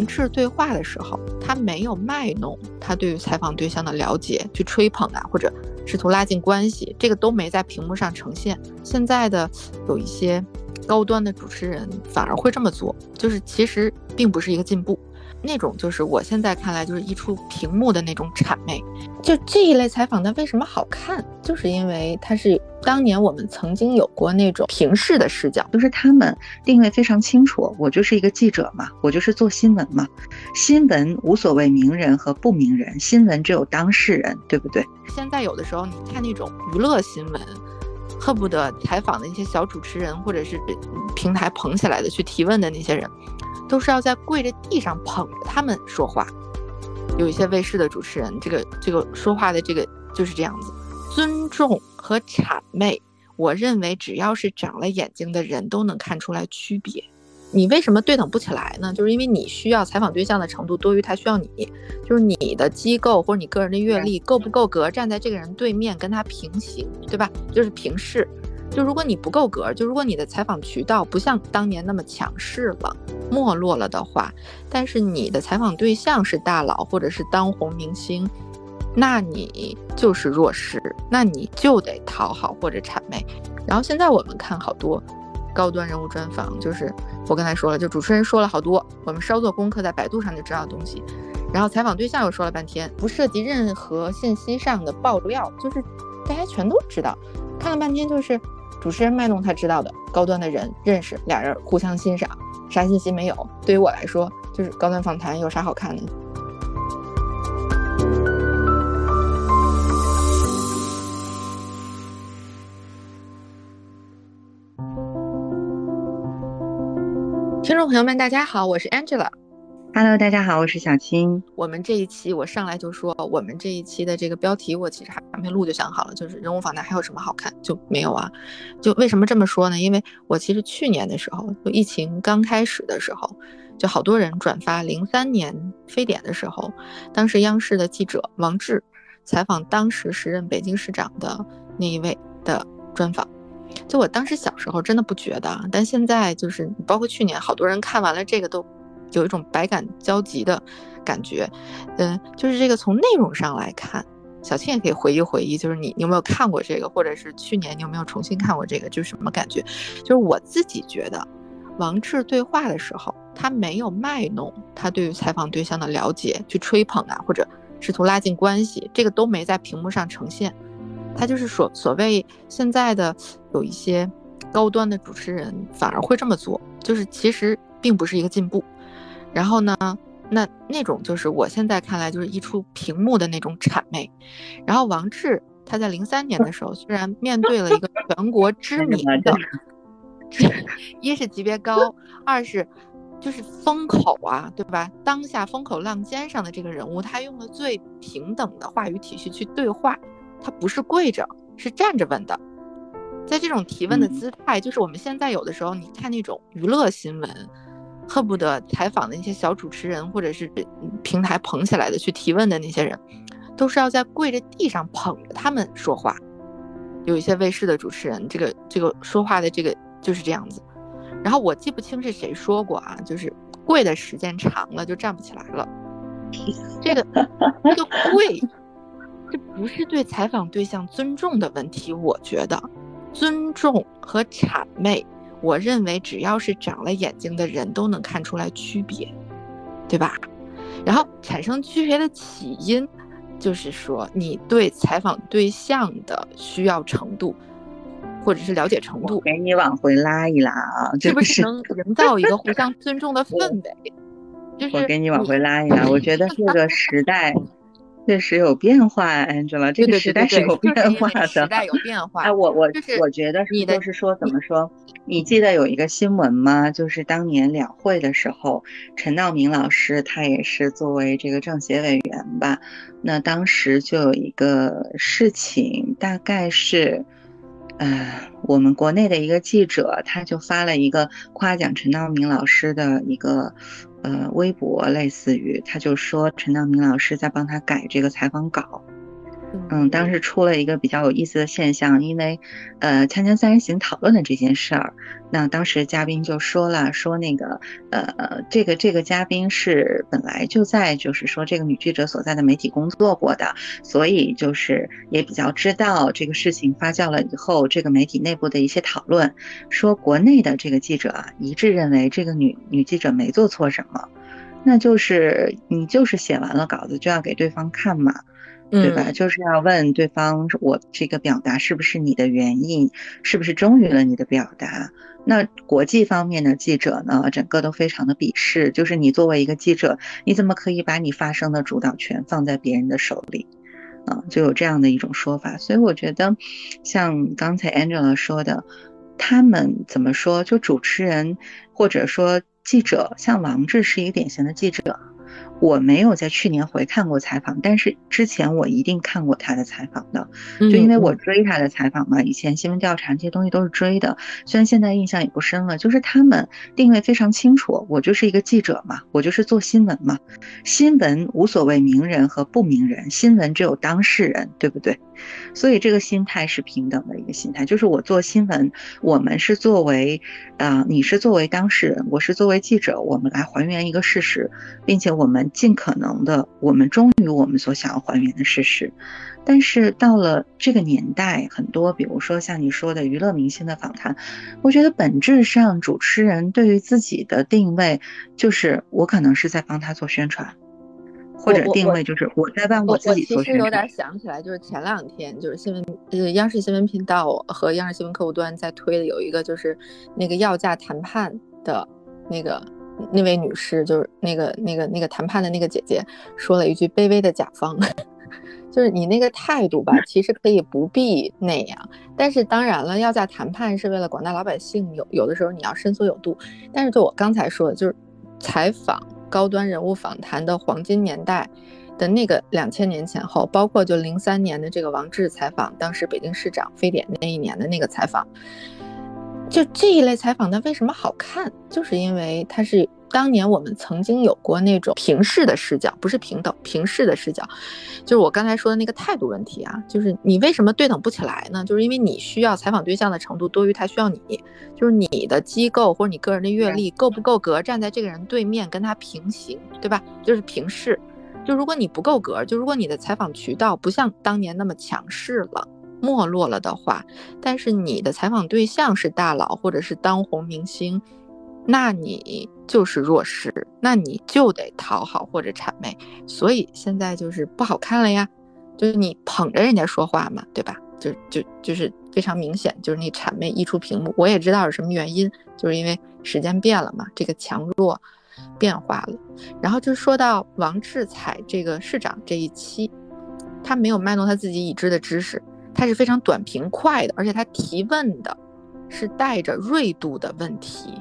王志对话的时候，他没有卖弄他对于采访对象的了解，去吹捧啊，或者试图拉近关系，这个都没在屏幕上呈现。现在的有一些高端的主持人反而会这么做，就是其实并不是一个进步。那种就是我现在看来就是一出屏幕的那种谄媚，就这一类采访它为什么好看，就是因为它是当年我们曾经有过那种平视的视角，就是他们定位非常清楚，我就是一个记者嘛，我就是做新闻嘛，新闻无所谓名人和不名人，新闻只有当事人，对不对？现在有的时候你看那种娱乐新闻，恨不得采访的那些小主持人或者是平台捧起来的去提问的那些人。都是要在跪着地上捧着他们说话，有一些卫视的主持人，这个这个说话的这个就是这样子，尊重和谄媚，我认为只要是长了眼睛的人都能看出来区别。你为什么对等不起来呢？就是因为你需要采访对象的程度多于他需要你，就是你的机构或者你个人的阅历够不够格站在这个人对面跟他平行，对吧？就是平视。就如果你不够格，就如果你的采访渠道不像当年那么强势了、没落了的话，但是你的采访对象是大佬或者是当红明星，那你就是弱势，那你就得讨好或者谄媚。然后现在我们看好多高端人物专访，就是我刚才说了，就主持人说了好多，我们稍做功课在百度上就知道的东西，然后采访对象又说了半天，不涉及任何信息上的爆料，就是大家全都知道，看了半天就是。主持人卖弄他知道的高端的人认识，俩人互相欣赏，啥信息没有。对于我来说，就是高端访谈有啥好看的？听众朋友们，大家好，我是 Angela。Hello，大家好，我是小青。我们这一期我上来就说，我们这一期的这个标题我其实还没录就想好了，就是人物访谈还有什么好看就没有啊？就为什么这么说呢？因为我其实去年的时候，就疫情刚开始的时候，就好多人转发零三年非典的时候，当时央视的记者王志采访当时时任北京市长的那一位的专访。就我当时小时候真的不觉得，但现在就是包括去年，好多人看完了这个都。有一种百感交集的感觉，嗯，就是这个从内容上来看，小青也可以回忆回忆，就是你你有没有看过这个，或者是去年你有没有重新看过这个，就是什么感觉？就是我自己觉得，王志对话的时候，他没有卖弄他对于采访对象的了解，去吹捧啊，或者试图拉近关系，这个都没在屏幕上呈现。他就是所所谓现在的有一些高端的主持人反而会这么做，就是其实并不是一个进步。然后呢，那那种就是我现在看来就是一出屏幕的那种谄媚。然后王志他在零三年的时候，虽然面对了一个全国知名的，一是级别高，二是就是风口啊，对吧？当下风口浪尖上的这个人物，他用了最平等的话语体系去对话，他不是跪着，是站着问的。在这种提问的姿态，就是我们现在有的时候你看那种娱乐新闻。恨不得采访的那些小主持人，或者是平台捧起来的去提问的那些人，都是要在跪着地上捧着他们说话。有一些卫视的主持人，这个这个说话的这个就是这样子。然后我记不清是谁说过啊，就是跪的时间长了就站不起来了。这个这个跪，这不是对采访对象尊重的问题，我觉得尊重和谄媚。我认为只要是长了眼睛的人都能看出来区别，对吧？然后产生区别的起因，就是说你对采访对象的需要程度，或者是了解程度，给你往回拉一拉啊，是不是能营造一个互相尊重的氛围？就是我给你往回拉一拉，我觉得这个时代。确实有变化，Angela，这个时代是有变化的。时代有变化。哎，我我我觉得是，就是说怎么说？你记得有一个新闻吗？就是当年两会的时候，陈道明老师他也是作为这个政协委员吧。那当时就有一个事情，大概是，呃，我们国内的一个记者，他就发了一个夸奖陈道明老师的一个。呃，微博类似于，他就说陈道明老师在帮他改这个采访稿，嗯，当时出了一个比较有意思的现象，因为，呃，锵锵三人行讨论的这件事儿，那当时嘉宾就说了，说那个，呃，这个这个嘉宾是本来就在就是说这个女记者所在的媒体工作过的，所以就是也比较知道这个事情发酵了以后，这个媒体内部的一些讨论，说国内的这个记者一致认为这个女女记者没做错什么，那就是你就是写完了稿子就要给对方看嘛。对吧？就是要问对方，我这个表达是不是你的原因，是不是忠于了你的表达？那国际方面的记者呢，整个都非常的鄙视，就是你作为一个记者，你怎么可以把你发声的主导权放在别人的手里？啊，就有这样的一种说法。所以我觉得，像刚才 Angela 说的，他们怎么说？就主持人或者说记者，像王志是一个典型的记者。我没有在去年回看过采访，但是之前我一定看过他的采访的，就因为我追他的采访嘛，以前新闻调查这些东西都是追的，虽然现在印象也不深了，就是他们定位非常清楚，我就是一个记者嘛，我就是做新闻嘛，新闻无所谓名人和不名人，新闻只有当事人，对不对？所以这个心态是平等的一个心态，就是我做新闻，我们是作为，啊，你是作为当事人，我是作为记者，我们来还原一个事实，并且我们。尽可能的，我们忠于我们所想要还原的事实。但是到了这个年代，很多，比如说像你说的娱乐明星的访谈，我觉得本质上主持人对于自己的定位就是我可能是在帮他做宣传，或者定位就是我在办我自己。我其实有点想起来，就是前两天就是新闻呃央视新闻频道和央视新闻客户端在推的有一个就是那个要价谈判的那个。那位女士就是那个那个那个谈判的那个姐姐说了一句卑微的甲方，就是你那个态度吧，其实可以不必那样。但是当然了，要价谈判是为了广大老百姓，有有的时候你要伸缩有度。但是就我刚才说的，就是采访高端人物访谈的黄金年代的那个两千年前后，包括就零三年的这个王志采访当时北京市长非典那一年的那个采访。就这一类采访，它为什么好看？就是因为它是当年我们曾经有过那种平视的视角，不是平等平视的视角，就是我刚才说的那个态度问题啊。就是你为什么对等不起来呢？就是因为你需要采访对象的程度多于他需要你，就是你的机构或者你个人的阅历够不够格站在这个人对面跟他平行，对吧？就是平视。就如果你不够格，就如果你的采访渠道不像当年那么强势了。没落了的话，但是你的采访对象是大佬或者是当红明星，那你就是弱势，那你就得讨好或者谄媚，所以现在就是不好看了呀，就是你捧着人家说话嘛，对吧？就就就是非常明显，就是你谄媚溢出屏幕，我也知道是什么原因，就是因为时间变了嘛，这个强弱变化了。然后就说到王志才这个市长这一期，他没有卖弄他自己已知的知识。他是非常短平快的，而且他提问的是带着锐度的问题，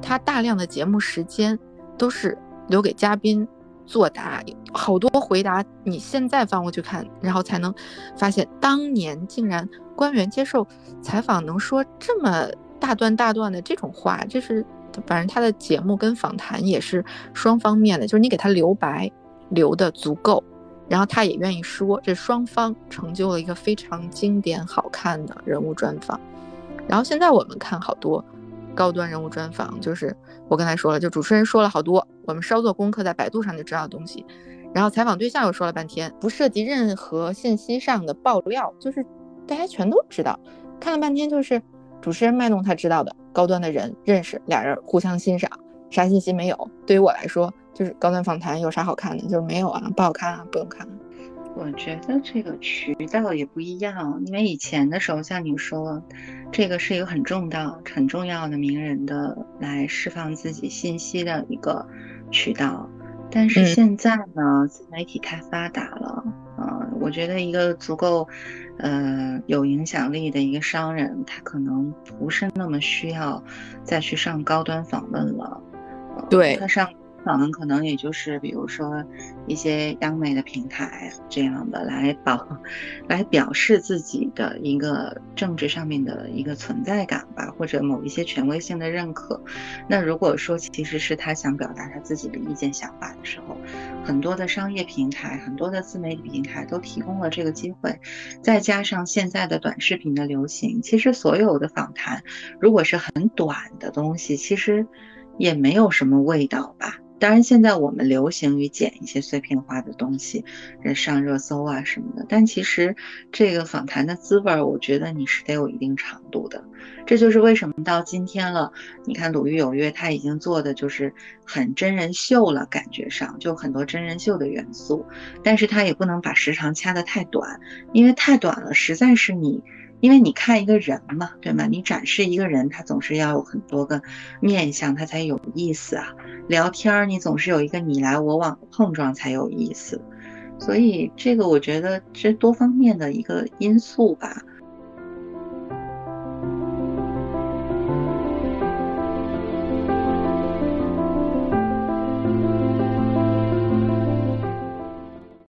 他大量的节目时间都是留给嘉宾作答，好多回答你现在翻过去看，然后才能发现当年竟然官员接受采访能说这么大段大段的这种话，这是反正他的节目跟访谈也是双方面的，就是你给他留白留的足够。然后他也愿意说，这双方成就了一个非常经典、好看的人物专访。然后现在我们看好多高端人物专访，就是我刚才说了，就主持人说了好多，我们稍做功课，在百度上就知道的东西。然后采访对象又说了半天，不涉及任何信息上的爆料，就是大家全都知道。看了半天，就是主持人卖弄他知道的高端的人认识，俩人互相欣赏，啥信息没有。对于我来说。就是高端访谈有啥好看的？就是没有啊，不好看啊，不用看。我觉得这个渠道也不一样，因为以前的时候，像你说，这个是一个很重要、很重要的名人的来释放自己信息的一个渠道。但是现在呢，自媒体太发达了啊，我觉得一个足够呃有影响力的一个商人，他可能不是那么需要再去上高端访问了。对他上。访可能也就是比如说一些央媒的平台这样的来保，来表示自己的一个政治上面的一个存在感吧，或者某一些权威性的认可。那如果说其实是他想表达他自己的意见想法的时候，很多的商业平台、很多的自媒体平台都提供了这个机会，再加上现在的短视频的流行，其实所有的访谈如果是很短的东西，其实也没有什么味道吧。当然，现在我们流行于剪一些碎片化的东西，上热搜啊什么的。但其实这个访谈的滋味，我觉得你是得有一定长度的。这就是为什么到今天了，你看《鲁豫有约》，他已经做的就是很真人秀了，感觉上就很多真人秀的元素。但是他也不能把时长掐得太短，因为太短了，实在是你。因为你看一个人嘛，对吗？你展示一个人，他总是要有很多个面相，他才有意思啊。聊天儿，你总是有一个你来我往的碰撞才有意思。所以这个我觉得这多方面的一个因素吧。